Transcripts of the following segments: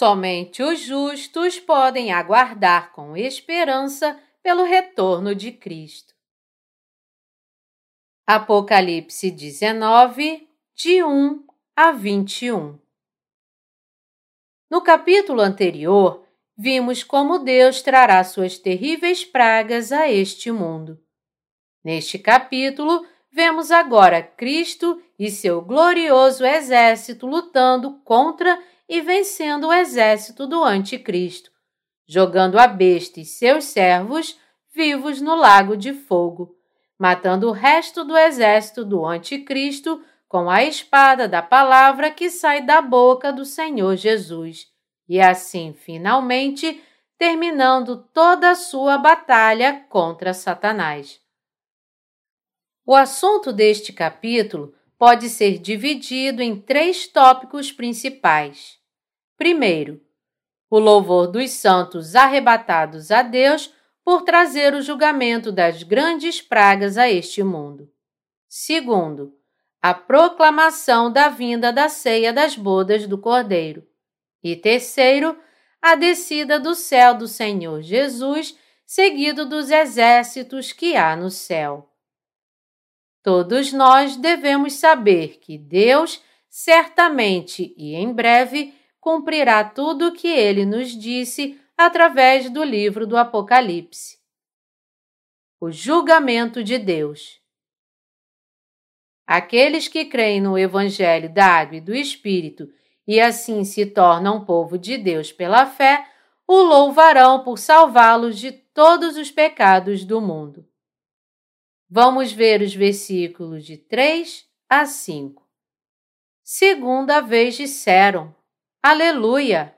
Somente os justos podem aguardar com esperança pelo retorno de Cristo. Apocalipse 19, de 1 a 21 No capítulo anterior, vimos como Deus trará suas terríveis pragas a este mundo. Neste capítulo, vemos agora Cristo e seu glorioso exército lutando contra e vencendo o exército do Anticristo, jogando a besta e seus servos vivos no lago de fogo, matando o resto do exército do Anticristo com a espada da palavra que sai da boca do Senhor Jesus, e assim, finalmente, terminando toda a sua batalha contra Satanás. O assunto deste capítulo pode ser dividido em três tópicos principais. Primeiro, o louvor dos santos arrebatados a Deus por trazer o julgamento das grandes pragas a este mundo. Segundo, a proclamação da vinda da ceia das bodas do Cordeiro. E terceiro, a descida do céu do Senhor Jesus, seguido dos exércitos que há no céu. Todos nós devemos saber que Deus, certamente e em breve, cumprirá tudo o que ele nos disse através do livro do Apocalipse. O julgamento de Deus. Aqueles que creem no Evangelho da Água e do Espírito e assim se tornam povo de Deus pela fé, o louvarão por salvá-los de todos os pecados do mundo. Vamos ver os versículos de 3 a 5. Segunda vez disseram: Aleluia!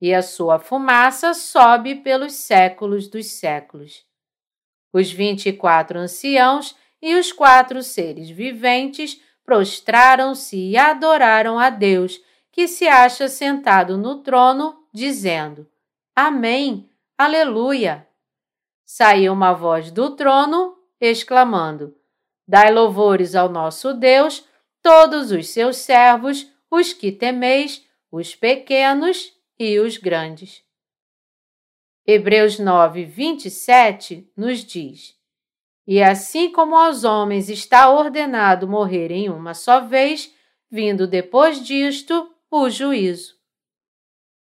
E a sua fumaça sobe pelos séculos dos séculos. Os vinte e quatro anciãos e os quatro seres viventes prostraram-se e adoraram a Deus, que se acha sentado no trono, dizendo: Amém, Aleluia! Saiu uma voz do trono exclamando: Dai louvores ao nosso Deus, todos os seus servos, os que temeis, os pequenos e os grandes. Hebreus 9, 27 nos diz: E assim como aos homens está ordenado morrerem uma só vez, vindo depois disto o juízo.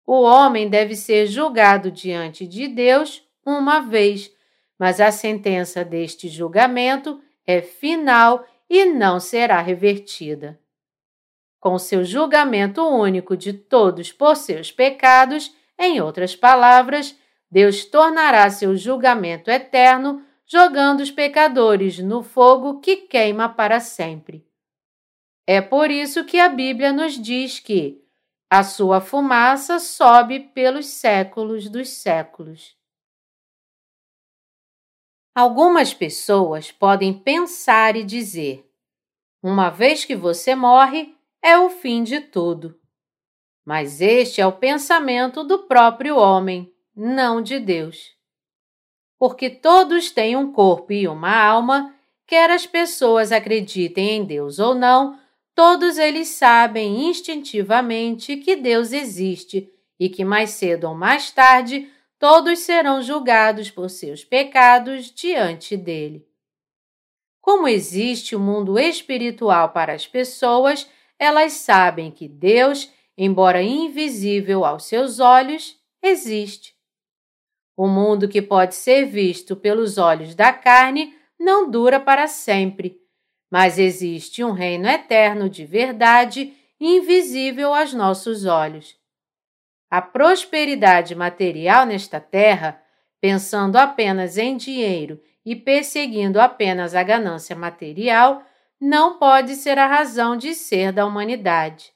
O homem deve ser julgado diante de Deus uma vez mas a sentença deste julgamento é final e não será revertida. Com seu julgamento único de todos por seus pecados, em outras palavras, Deus tornará seu julgamento eterno, jogando os pecadores no fogo que queima para sempre. É por isso que a Bíblia nos diz que a sua fumaça sobe pelos séculos dos séculos. Algumas pessoas podem pensar e dizer: uma vez que você morre, é o fim de tudo. Mas este é o pensamento do próprio homem, não de Deus. Porque todos têm um corpo e uma alma, quer as pessoas acreditem em Deus ou não, todos eles sabem instintivamente que Deus existe e que mais cedo ou mais tarde todos serão julgados por seus pecados diante dele. Como existe o um mundo espiritual para as pessoas, elas sabem que Deus, embora invisível aos seus olhos, existe. O mundo que pode ser visto pelos olhos da carne não dura para sempre, mas existe um reino eterno de verdade invisível aos nossos olhos. A prosperidade material nesta terra, pensando apenas em dinheiro e perseguindo apenas a ganância material, não pode ser a razão de ser da humanidade.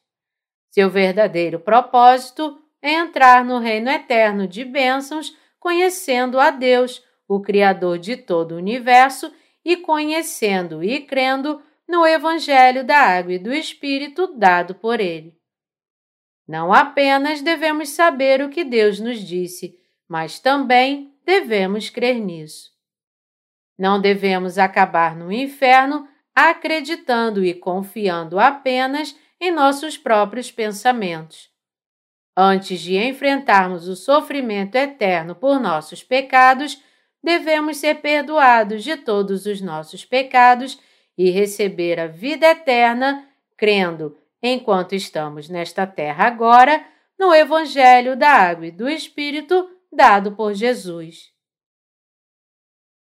Seu verdadeiro propósito é entrar no reino eterno de bênçãos, conhecendo a Deus, o Criador de todo o universo, e conhecendo e crendo no Evangelho da Água e do Espírito dado por Ele. Não apenas devemos saber o que Deus nos disse, mas também devemos crer nisso. Não devemos acabar no inferno acreditando e confiando apenas em nossos próprios pensamentos. Antes de enfrentarmos o sofrimento eterno por nossos pecados, devemos ser perdoados de todos os nossos pecados e receber a vida eterna, crendo, enquanto estamos nesta terra agora, no Evangelho da Água e do Espírito dado por Jesus.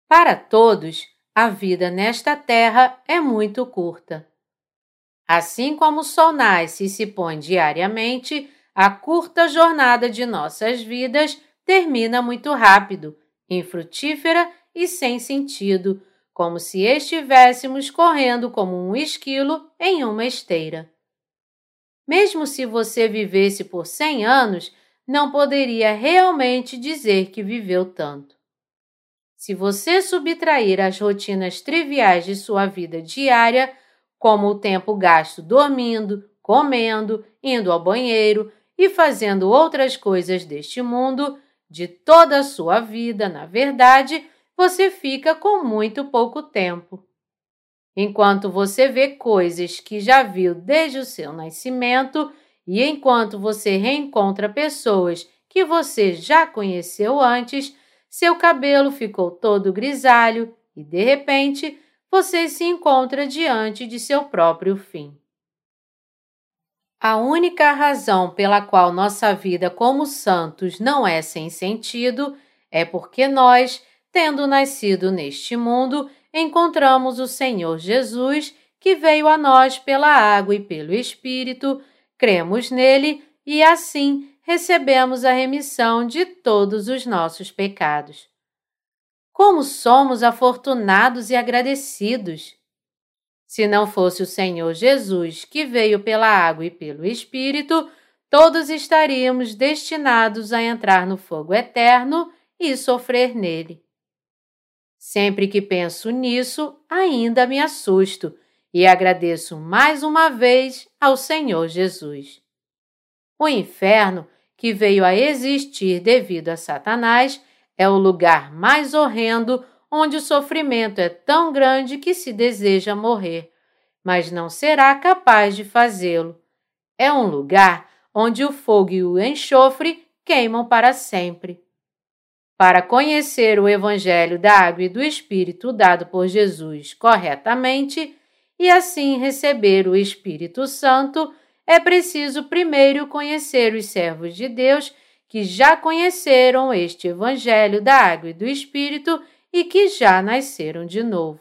Para todos, a vida nesta terra é muito curta. Assim como o sol nasce e se põe diariamente, a curta jornada de nossas vidas termina muito rápido, infrutífera e sem sentido, como se estivéssemos correndo como um esquilo em uma esteira. Mesmo se você vivesse por cem anos, não poderia realmente dizer que viveu tanto. Se você subtrair as rotinas triviais de sua vida diária, como o tempo gasto dormindo, comendo, indo ao banheiro e fazendo outras coisas deste mundo, de toda a sua vida, na verdade, você fica com muito pouco tempo. Enquanto você vê coisas que já viu desde o seu nascimento e enquanto você reencontra pessoas que você já conheceu antes, seu cabelo ficou todo grisalho e, de repente, você se encontra diante de seu próprio fim. A única razão pela qual nossa vida como santos não é sem sentido é porque nós, tendo nascido neste mundo, encontramos o Senhor Jesus, que veio a nós pela água e pelo Espírito, cremos nele e assim recebemos a remissão de todos os nossos pecados. Como somos afortunados e agradecidos! Se não fosse o Senhor Jesus que veio pela água e pelo Espírito, todos estaríamos destinados a entrar no fogo eterno e sofrer nele. Sempre que penso nisso, ainda me assusto e agradeço mais uma vez ao Senhor Jesus. O inferno que veio a existir devido a Satanás, é o lugar mais horrendo onde o sofrimento é tão grande que se deseja morrer, mas não será capaz de fazê-lo. É um lugar onde o fogo e o enxofre queimam para sempre. Para conhecer o Evangelho da Água e do Espírito dado por Jesus corretamente e assim receber o Espírito Santo, é preciso primeiro conhecer os servos de Deus que já conheceram este Evangelho da Água e do Espírito e que já nasceram de novo.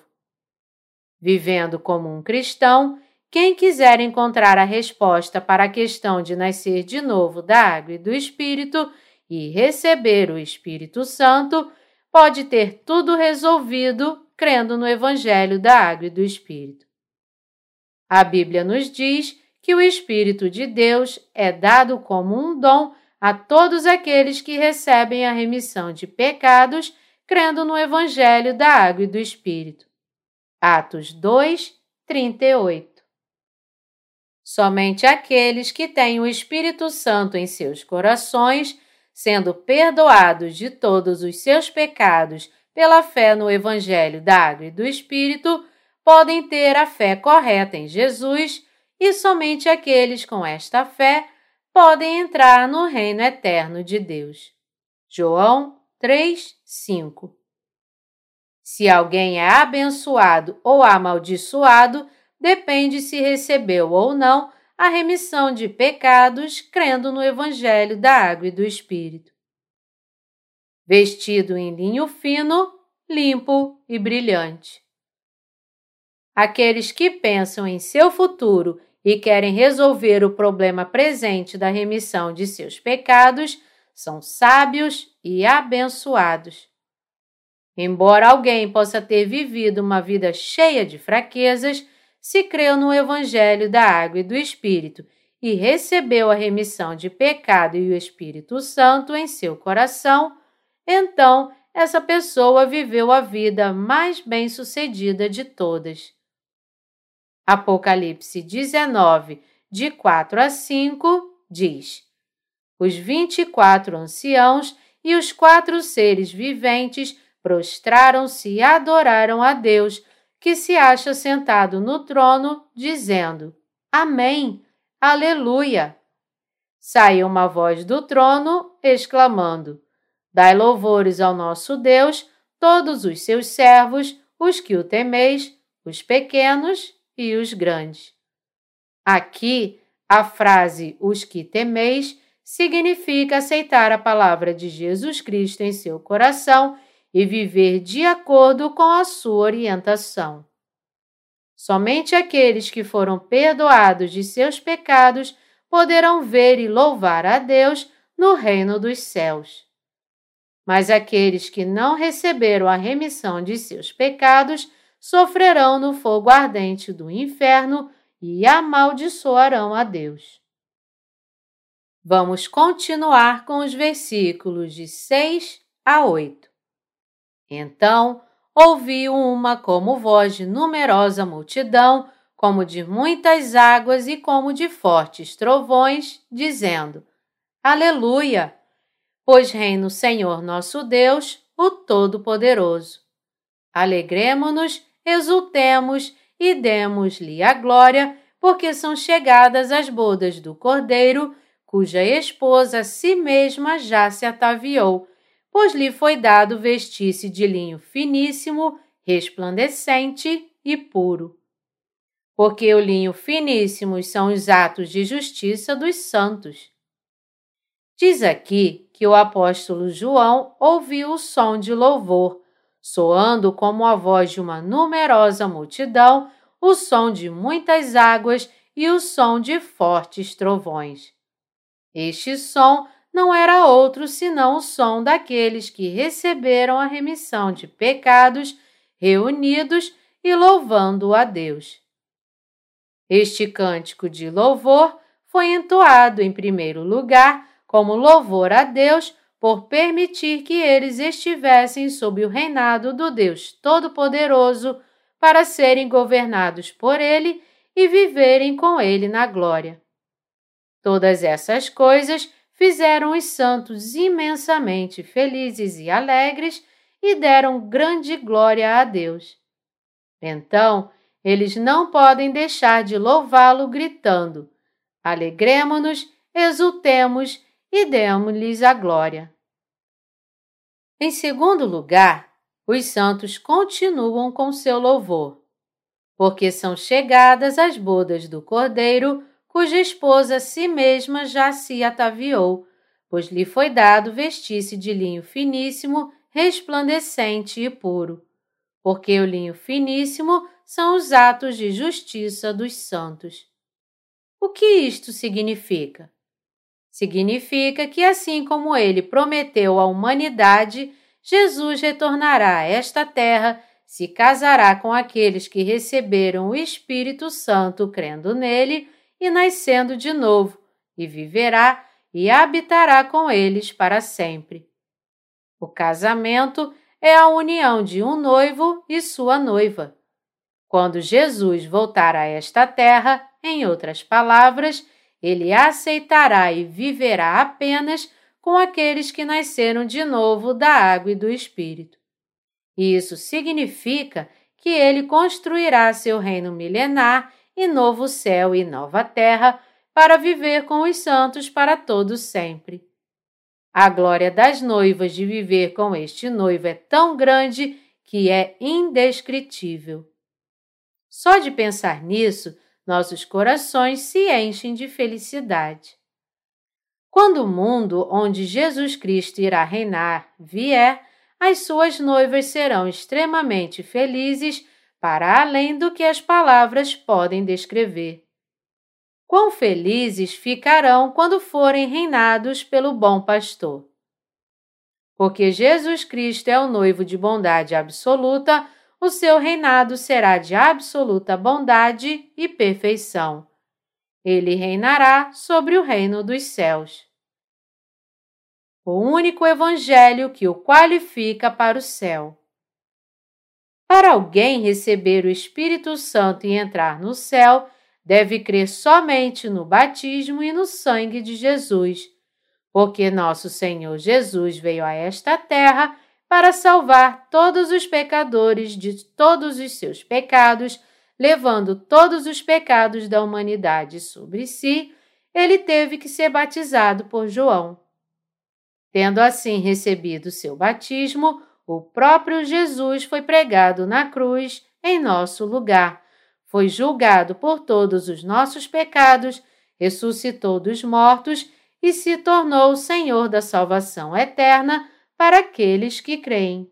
Vivendo como um cristão, quem quiser encontrar a resposta para a questão de nascer de novo da água e do Espírito e receber o Espírito Santo, pode ter tudo resolvido crendo no Evangelho da Água e do Espírito. A Bíblia nos diz que o Espírito de Deus é dado como um dom a todos aqueles que recebem a remissão de pecados crendo no Evangelho da Água e do Espírito. Atos 2, 38. Somente aqueles que têm o Espírito Santo em seus corações, sendo perdoados de todos os seus pecados pela fé no Evangelho da Água e do Espírito, podem ter a fé correta em Jesus e somente aqueles com esta fé podem entrar no reino eterno de Deus. João 3, 5 Se alguém é abençoado ou amaldiçoado, depende se recebeu ou não a remissão de pecados crendo no Evangelho da Água e do Espírito. Vestido em linho fino, limpo e brilhante. Aqueles que pensam em seu futuro e querem resolver o problema presente da remissão de seus pecados são sábios e abençoados. Embora alguém possa ter vivido uma vida cheia de fraquezas, se creu no Evangelho da Água e do Espírito e recebeu a remissão de pecado e o Espírito Santo em seu coração, então essa pessoa viveu a vida mais bem-sucedida de todas. Apocalipse 19, de 4 a 5, diz: Os vinte e quatro anciãos e os quatro seres viventes prostraram-se e adoraram a Deus, que se acha sentado no trono, dizendo: Amém, Aleluia. saiu uma voz do trono, exclamando: Dai louvores ao nosso Deus, todos os seus servos, os que o temeis, os pequenos e os grandes. Aqui, a frase os que temeis significa aceitar a palavra de Jesus Cristo em seu coração e viver de acordo com a sua orientação. Somente aqueles que foram perdoados de seus pecados poderão ver e louvar a Deus no reino dos céus. Mas aqueles que não receberam a remissão de seus pecados sofrerão no fogo ardente do inferno e amaldiçoarão a Deus. Vamos continuar com os versículos de 6 a 8. Então ouvi uma como voz de numerosa multidão como de muitas águas e como de fortes trovões, dizendo: Aleluia! Pois reina o Senhor nosso Deus, o Todo-Poderoso. Alegremo-nos, exultemos e demos-lhe a glória, porque são chegadas as bodas do Cordeiro, cuja esposa a si mesma já se ataviou, pois lhe foi dado vestir-se de linho finíssimo, resplandecente e puro porque o linho finíssimo são os atos de justiça dos santos. Diz aqui que o apóstolo João ouviu o som de louvor, soando como a voz de uma numerosa multidão, o som de muitas águas e o som de fortes trovões. Este som não era outro senão o som daqueles que receberam a remissão de pecados, reunidos e louvando a Deus. Este cântico de louvor foi entoado em primeiro lugar como louvor a Deus por permitir que eles estivessem sob o reinado do Deus Todo-Poderoso para serem governados por Ele e viverem com Ele na glória. Todas essas coisas fizeram os santos imensamente felizes e alegres e deram grande glória a Deus. Então, eles não podem deixar de louvá-lo gritando: Alegremo-nos, exultemos e demos-lhes a glória. Em segundo lugar, os santos continuam com seu louvor, porque são chegadas as bodas do Cordeiro, cuja esposa si mesma já se ataviou, pois lhe foi dado vestir-se de linho finíssimo, resplandecente e puro, porque o linho finíssimo são os atos de justiça dos santos. O que isto significa? Significa que, assim como ele prometeu à humanidade, Jesus retornará a esta terra, se casará com aqueles que receberam o Espírito Santo crendo nele e nascendo de novo, e viverá e habitará com eles para sempre. O casamento é a união de um noivo e sua noiva. Quando Jesus voltar a esta terra, em outras palavras, ele aceitará e viverá apenas com aqueles que nasceram de novo da água e do Espírito. Isso significa que ele construirá seu reino milenar e novo céu e nova terra para viver com os santos para todo sempre. A glória das noivas de viver com este noivo é tão grande que é indescritível. Só de pensar nisso, nossos corações se enchem de felicidade. Quando o mundo onde Jesus Cristo irá reinar vier, as suas noivas serão extremamente felizes para além do que as palavras podem descrever. Quão felizes ficarão quando forem reinados pelo bom pastor. Porque Jesus Cristo é o noivo de bondade absoluta, o seu reinado será de absoluta bondade e perfeição. Ele reinará sobre o reino dos céus. O único evangelho que o qualifica para o céu. Para alguém receber o Espírito Santo e entrar no céu, deve crer somente no batismo e no sangue de Jesus, porque nosso Senhor Jesus veio a esta terra para salvar todos os pecadores de todos os seus pecados, levando todos os pecados da humanidade sobre si, ele teve que ser batizado por João. Tendo assim recebido seu batismo, o próprio Jesus foi pregado na cruz em nosso lugar, foi julgado por todos os nossos pecados, ressuscitou dos mortos e se tornou o Senhor da salvação eterna para aqueles que creem.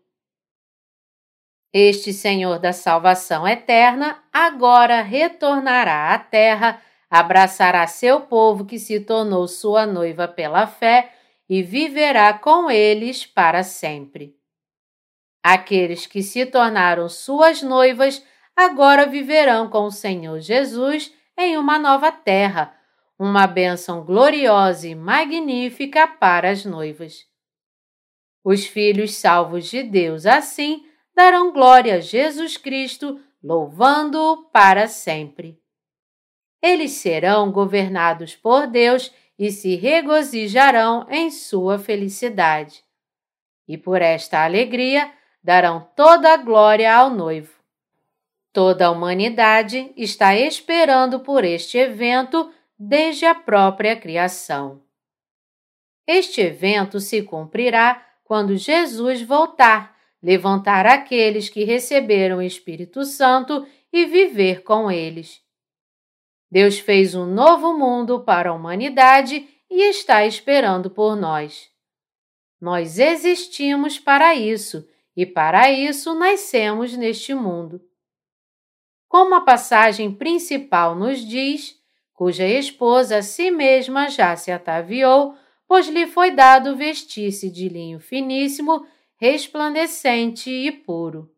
Este Senhor da salvação eterna agora retornará à terra, abraçará seu povo que se tornou sua noiva pela fé e viverá com eles para sempre. Aqueles que se tornaram suas noivas agora viverão com o Senhor Jesus em uma nova terra, uma bênção gloriosa e magnífica para as noivas. Os filhos salvos de Deus, assim, darão glória a Jesus Cristo, louvando-o para sempre. Eles serão governados por Deus e se regozijarão em sua felicidade. E por esta alegria darão toda a glória ao noivo. Toda a humanidade está esperando por este evento desde a própria criação. Este evento se cumprirá quando Jesus voltar, levantar aqueles que receberam o Espírito Santo e viver com eles. Deus fez um novo mundo para a humanidade e está esperando por nós. Nós existimos para isso e para isso nascemos neste mundo. Como a passagem principal nos diz, cuja esposa a si mesma já se ataviou, pois lhe foi dado vestir-se de linho finíssimo, resplandecente e puro.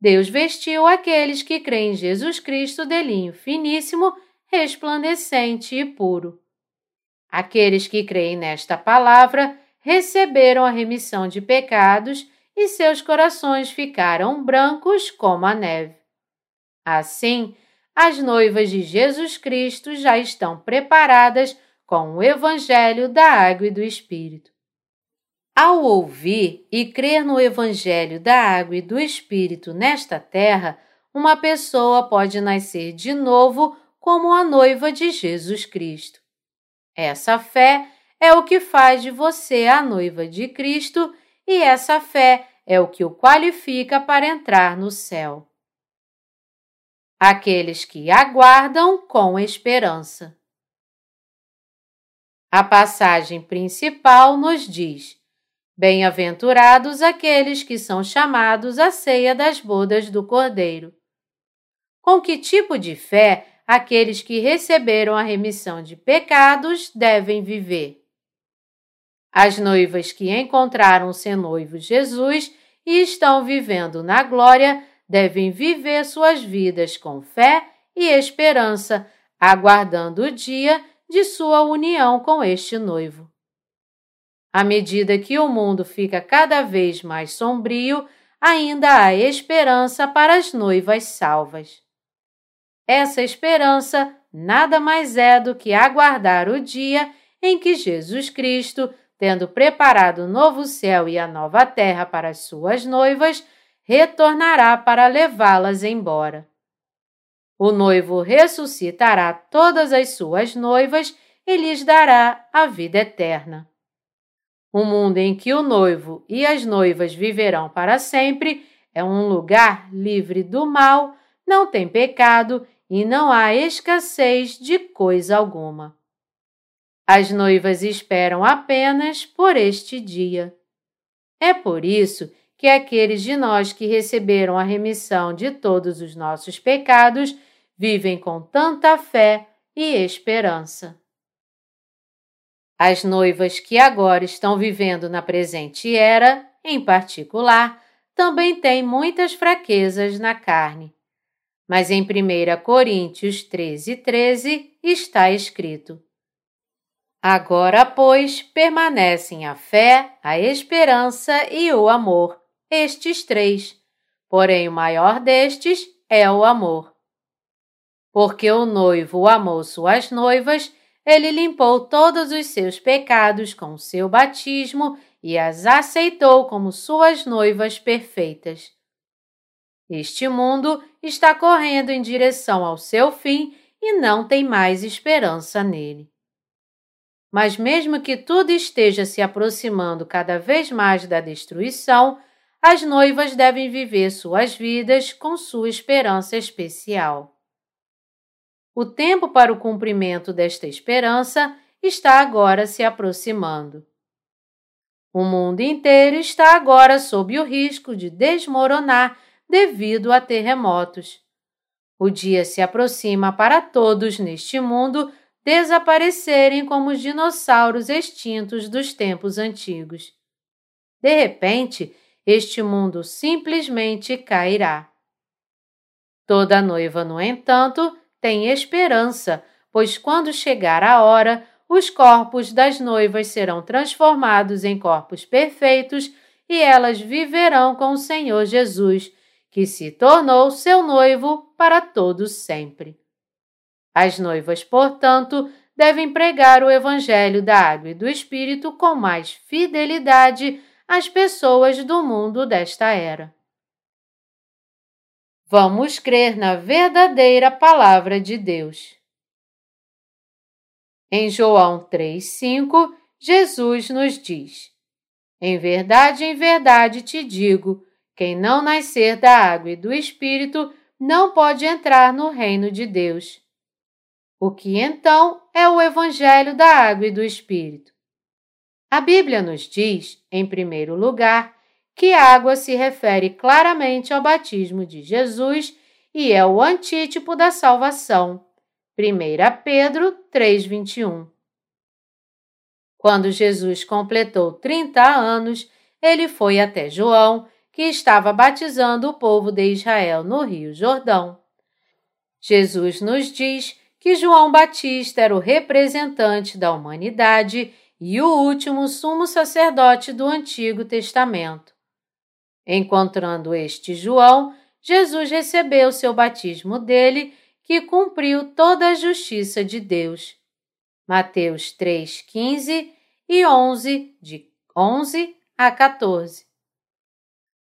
Deus vestiu aqueles que creem em Jesus Cristo de linho finíssimo, resplandecente e puro. Aqueles que creem nesta palavra receberam a remissão de pecados e seus corações ficaram brancos como a neve. Assim, as noivas de Jesus Cristo já estão preparadas com o Evangelho da Água e do Espírito. Ao ouvir e crer no Evangelho da Água e do Espírito nesta terra, uma pessoa pode nascer de novo como a noiva de Jesus Cristo. Essa fé é o que faz de você a noiva de Cristo e essa fé é o que o qualifica para entrar no céu. Aqueles que aguardam com esperança. A passagem principal nos diz: Bem-aventurados aqueles que são chamados à ceia das bodas do Cordeiro. Com que tipo de fé aqueles que receberam a remissão de pecados devem viver? As noivas que encontraram seu noivo Jesus e estão vivendo na glória devem viver suas vidas com fé e esperança, aguardando o dia de sua união com este noivo. À medida que o mundo fica cada vez mais sombrio, ainda há esperança para as noivas salvas. Essa esperança nada mais é do que aguardar o dia em que Jesus Cristo, tendo preparado o novo céu e a nova terra para as suas noivas, retornará para levá-las embora. O noivo ressuscitará todas as suas noivas e lhes dará a vida eterna. O mundo em que o noivo e as noivas viverão para sempre é um lugar livre do mal, não tem pecado e não há escassez de coisa alguma. As noivas esperam apenas por este dia. É por isso que aqueles de nós que receberam a remissão de todos os nossos pecados vivem com tanta fé e esperança. As noivas que agora estão vivendo na presente era, em particular, também têm muitas fraquezas na carne. Mas em 1 Coríntios 13, 13 está escrito: Agora, pois, permanecem a fé, a esperança e o amor, estes três. Porém, o maior destes é o amor. Porque o noivo amou suas noivas ele limpou todos os seus pecados com seu batismo e as aceitou como suas noivas perfeitas. Este mundo está correndo em direção ao seu fim e não tem mais esperança nele. Mas, mesmo que tudo esteja se aproximando cada vez mais da destruição, as noivas devem viver suas vidas com sua esperança especial. O tempo para o cumprimento desta esperança está agora se aproximando. O mundo inteiro está agora sob o risco de desmoronar devido a terremotos. O dia se aproxima para todos neste mundo desaparecerem como os dinossauros extintos dos tempos antigos. De repente, este mundo simplesmente cairá. Toda noiva, no entanto, tem esperança, pois quando chegar a hora, os corpos das noivas serão transformados em corpos perfeitos e elas viverão com o Senhor Jesus, que se tornou seu noivo para todos sempre. As noivas, portanto, devem pregar o Evangelho da Água e do Espírito com mais fidelidade às pessoas do mundo desta era. Vamos crer na verdadeira Palavra de Deus. Em João 3,5, Jesus nos diz: Em verdade, em verdade te digo: quem não nascer da água e do Espírito não pode entrar no reino de Deus. O que então é o Evangelho da água e do Espírito? A Bíblia nos diz, em primeiro lugar, que água se refere claramente ao batismo de Jesus e é o antítipo da salvação. 1 Pedro 3,21 Quando Jesus completou 30 anos, ele foi até João que estava batizando o povo de Israel no Rio Jordão. Jesus nos diz que João Batista era o representante da humanidade e o último sumo sacerdote do Antigo Testamento. Encontrando este João, Jesus recebeu seu batismo dele, que cumpriu toda a justiça de Deus. Mateus 3, 15 e 11, de 11 a 14.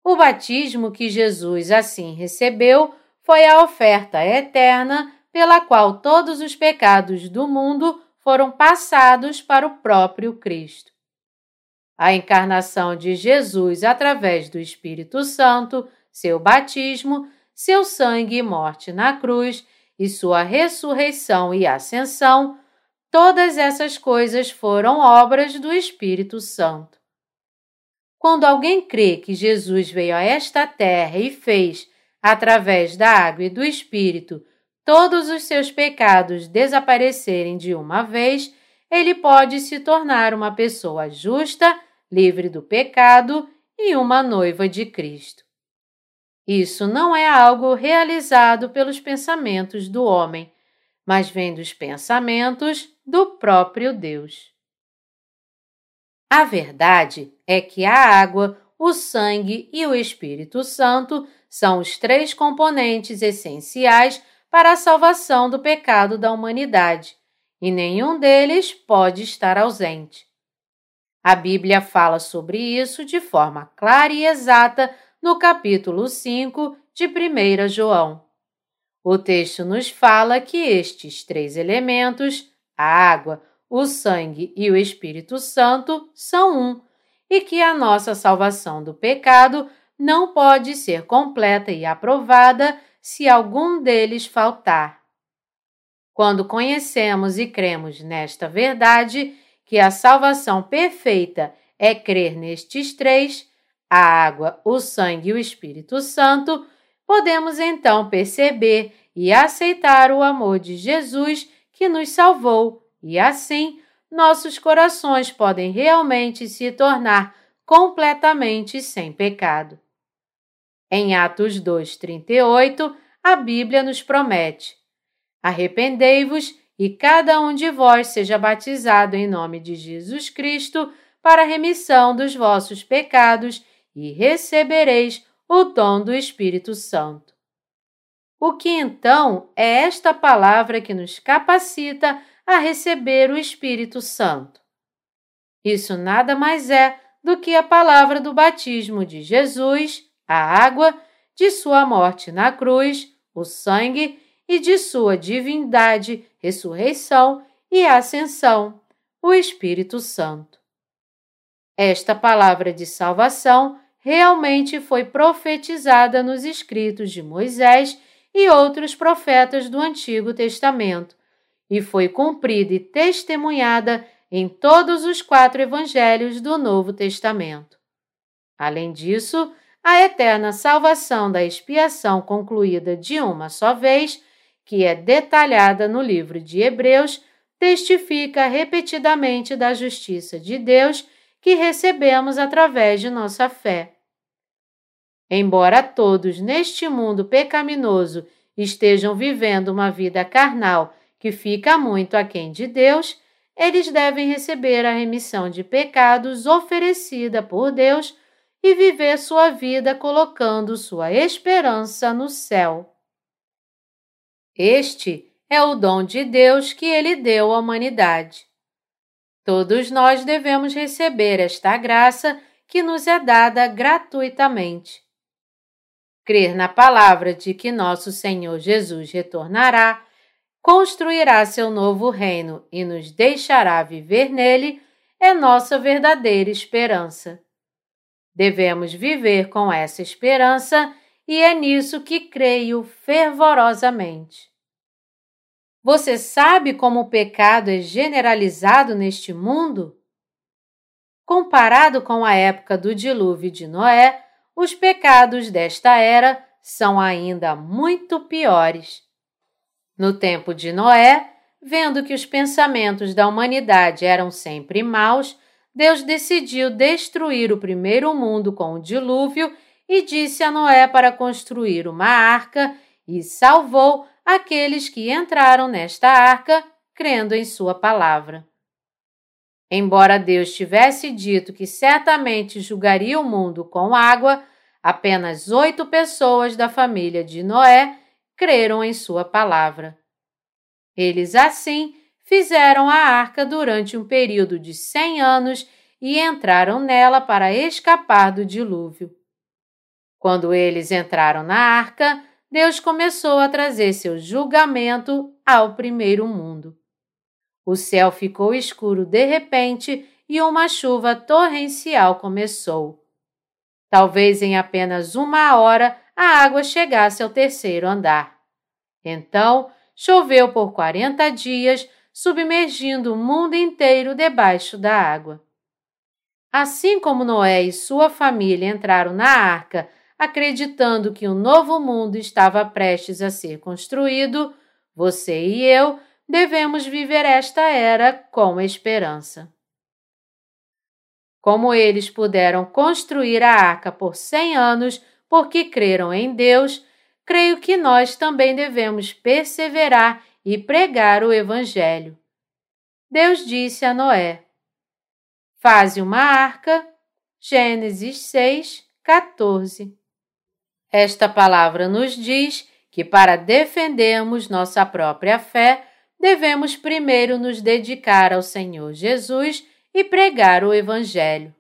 O batismo que Jesus assim recebeu foi a oferta eterna pela qual todos os pecados do mundo foram passados para o próprio Cristo. A encarnação de Jesus através do Espírito Santo, seu batismo, seu sangue e morte na cruz e sua ressurreição e ascensão, todas essas coisas foram obras do Espírito Santo. Quando alguém crê que Jesus veio a esta terra e fez, através da água e do Espírito, todos os seus pecados desaparecerem de uma vez, ele pode se tornar uma pessoa justa, livre do pecado e uma noiva de Cristo. Isso não é algo realizado pelos pensamentos do homem, mas vem dos pensamentos do próprio Deus. A verdade é que a água, o sangue e o Espírito Santo são os três componentes essenciais para a salvação do pecado da humanidade, e nenhum deles pode estar ausente. A Bíblia fala sobre isso de forma clara e exata no capítulo 5 de 1 João. O texto nos fala que estes três elementos, a água, o sangue e o Espírito Santo são um, e que a nossa salvação do pecado não pode ser completa e aprovada se algum deles faltar. Quando conhecemos e cremos nesta verdade, que a salvação perfeita é crer nestes três, a água, o sangue e o Espírito Santo, podemos então perceber e aceitar o amor de Jesus que nos salvou e assim nossos corações podem realmente se tornar completamente sem pecado. Em Atos 2:38, a Bíblia nos promete: Arrependei-vos e cada um de vós seja batizado em nome de Jesus Cristo para a remissão dos vossos pecados e recebereis o dom do Espírito Santo. O que então é esta palavra que nos capacita a receber o Espírito Santo. Isso nada mais é do que a palavra do batismo de Jesus, a água, de sua morte na cruz, o sangue e de sua divindade, ressurreição e ascensão. o Espírito Santo. Esta palavra de salvação realmente foi profetizada nos escritos de Moisés e outros profetas do Antigo Testamento, e foi cumprida e testemunhada em todos os quatro evangelhos do Novo Testamento. Além disso, a eterna salvação da expiação concluída de uma só vez, que é detalhada no livro de Hebreus, testifica repetidamente da justiça de Deus que recebemos através de nossa fé. Embora todos neste mundo pecaminoso estejam vivendo uma vida carnal que fica muito aquém de Deus, eles devem receber a remissão de pecados oferecida por Deus e viver sua vida colocando sua esperança no céu. Este é o dom de Deus que ele deu à humanidade. Todos nós devemos receber esta graça que nos é dada gratuitamente. Crer na palavra de que nosso Senhor Jesus retornará construirá seu novo reino e nos deixará viver nele, é nossa verdadeira esperança. Devemos viver com essa esperança e é nisso que creio fervorosamente. Você sabe como o pecado é generalizado neste mundo? Comparado com a época do dilúvio de Noé, os pecados desta era são ainda muito piores. No tempo de Noé, vendo que os pensamentos da humanidade eram sempre maus, Deus decidiu destruir o primeiro mundo com o dilúvio e disse a Noé para construir uma arca e salvou aqueles que entraram nesta arca crendo em Sua palavra. Embora Deus tivesse dito que certamente julgaria o mundo com água, apenas oito pessoas da família de Noé creram em Sua palavra. Eles, assim, fizeram a arca durante um período de cem anos e entraram nela para escapar do dilúvio. Quando eles entraram na arca, Deus começou a trazer seu julgamento ao primeiro mundo. O céu ficou escuro de repente e uma chuva torrencial começou. Talvez em apenas uma hora a água chegasse ao terceiro andar. Então, choveu por quarenta dias, submergindo o mundo inteiro debaixo da água. Assim como Noé e sua família entraram na arca, acreditando que um novo mundo estava prestes a ser construído, você e eu devemos viver esta era com esperança. Como eles puderam construir a arca por cem anos porque creram em Deus, creio que nós também devemos perseverar e pregar o Evangelho. Deus disse a Noé: Faze uma arca. Gênesis 6, 14. Esta palavra nos diz que para defendermos nossa própria fé, devemos primeiro nos dedicar ao Senhor Jesus e pregar o Evangelho.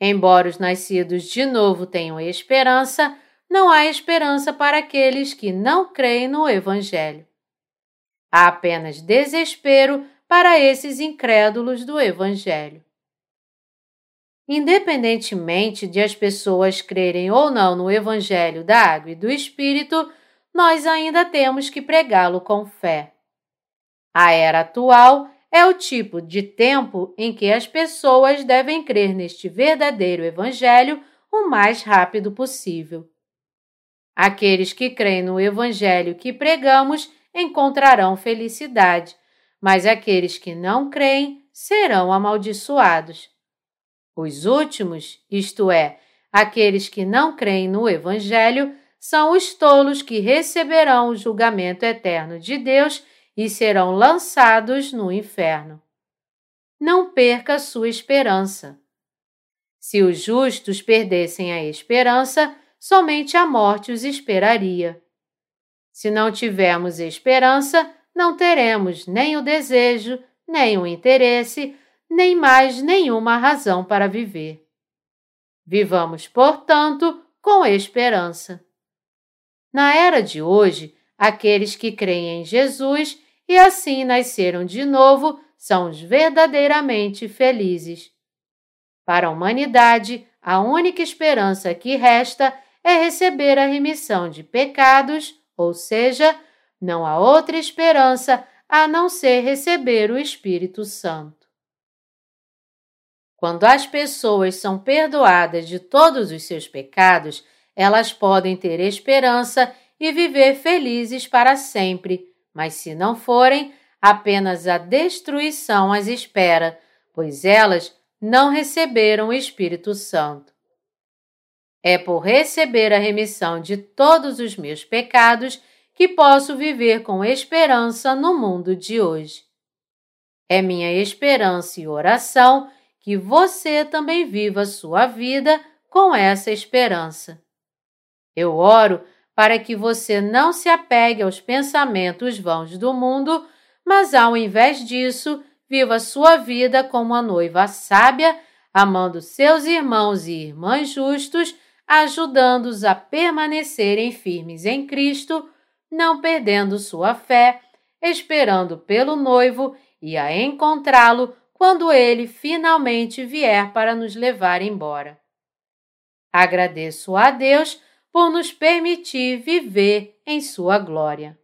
Embora os nascidos de novo tenham esperança, não há esperança para aqueles que não creem no Evangelho. Há apenas desespero para esses incrédulos do Evangelho. Independentemente de as pessoas crerem ou não no Evangelho da Água e do Espírito, nós ainda temos que pregá-lo com fé. A era atual é o tipo de tempo em que as pessoas devem crer neste verdadeiro Evangelho o mais rápido possível. Aqueles que creem no Evangelho que pregamos encontrarão felicidade, mas aqueles que não creem serão amaldiçoados. Os últimos, isto é, aqueles que não creem no Evangelho, são os tolos que receberão o julgamento eterno de Deus e serão lançados no inferno. Não perca sua esperança. Se os justos perdessem a esperança, somente a morte os esperaria. Se não tivermos esperança, não teremos nem o desejo, nem o interesse, nem mais nenhuma razão para viver. Vivamos, portanto, com esperança. Na era de hoje, aqueles que creem em Jesus e assim nasceram de novo são os verdadeiramente felizes. Para a humanidade, a única esperança que resta é receber a remissão de pecados, ou seja, não há outra esperança a não ser receber o Espírito Santo. Quando as pessoas são perdoadas de todos os seus pecados, elas podem ter esperança e viver felizes para sempre, mas se não forem, apenas a destruição as espera, pois elas não receberam o Espírito Santo. É por receber a remissão de todos os meus pecados que posso viver com esperança no mundo de hoje. É minha esperança e oração que você também viva sua vida com essa esperança. Eu oro para que você não se apegue aos pensamentos vãos do mundo, mas ao invés disso, viva sua vida como a noiva sábia, amando seus irmãos e irmãs justos, ajudando-os a permanecerem firmes em Cristo, não perdendo sua fé, esperando pelo noivo e a encontrá-lo quando ele finalmente vier para nos levar embora. Agradeço a Deus por nos permitir viver em Sua glória.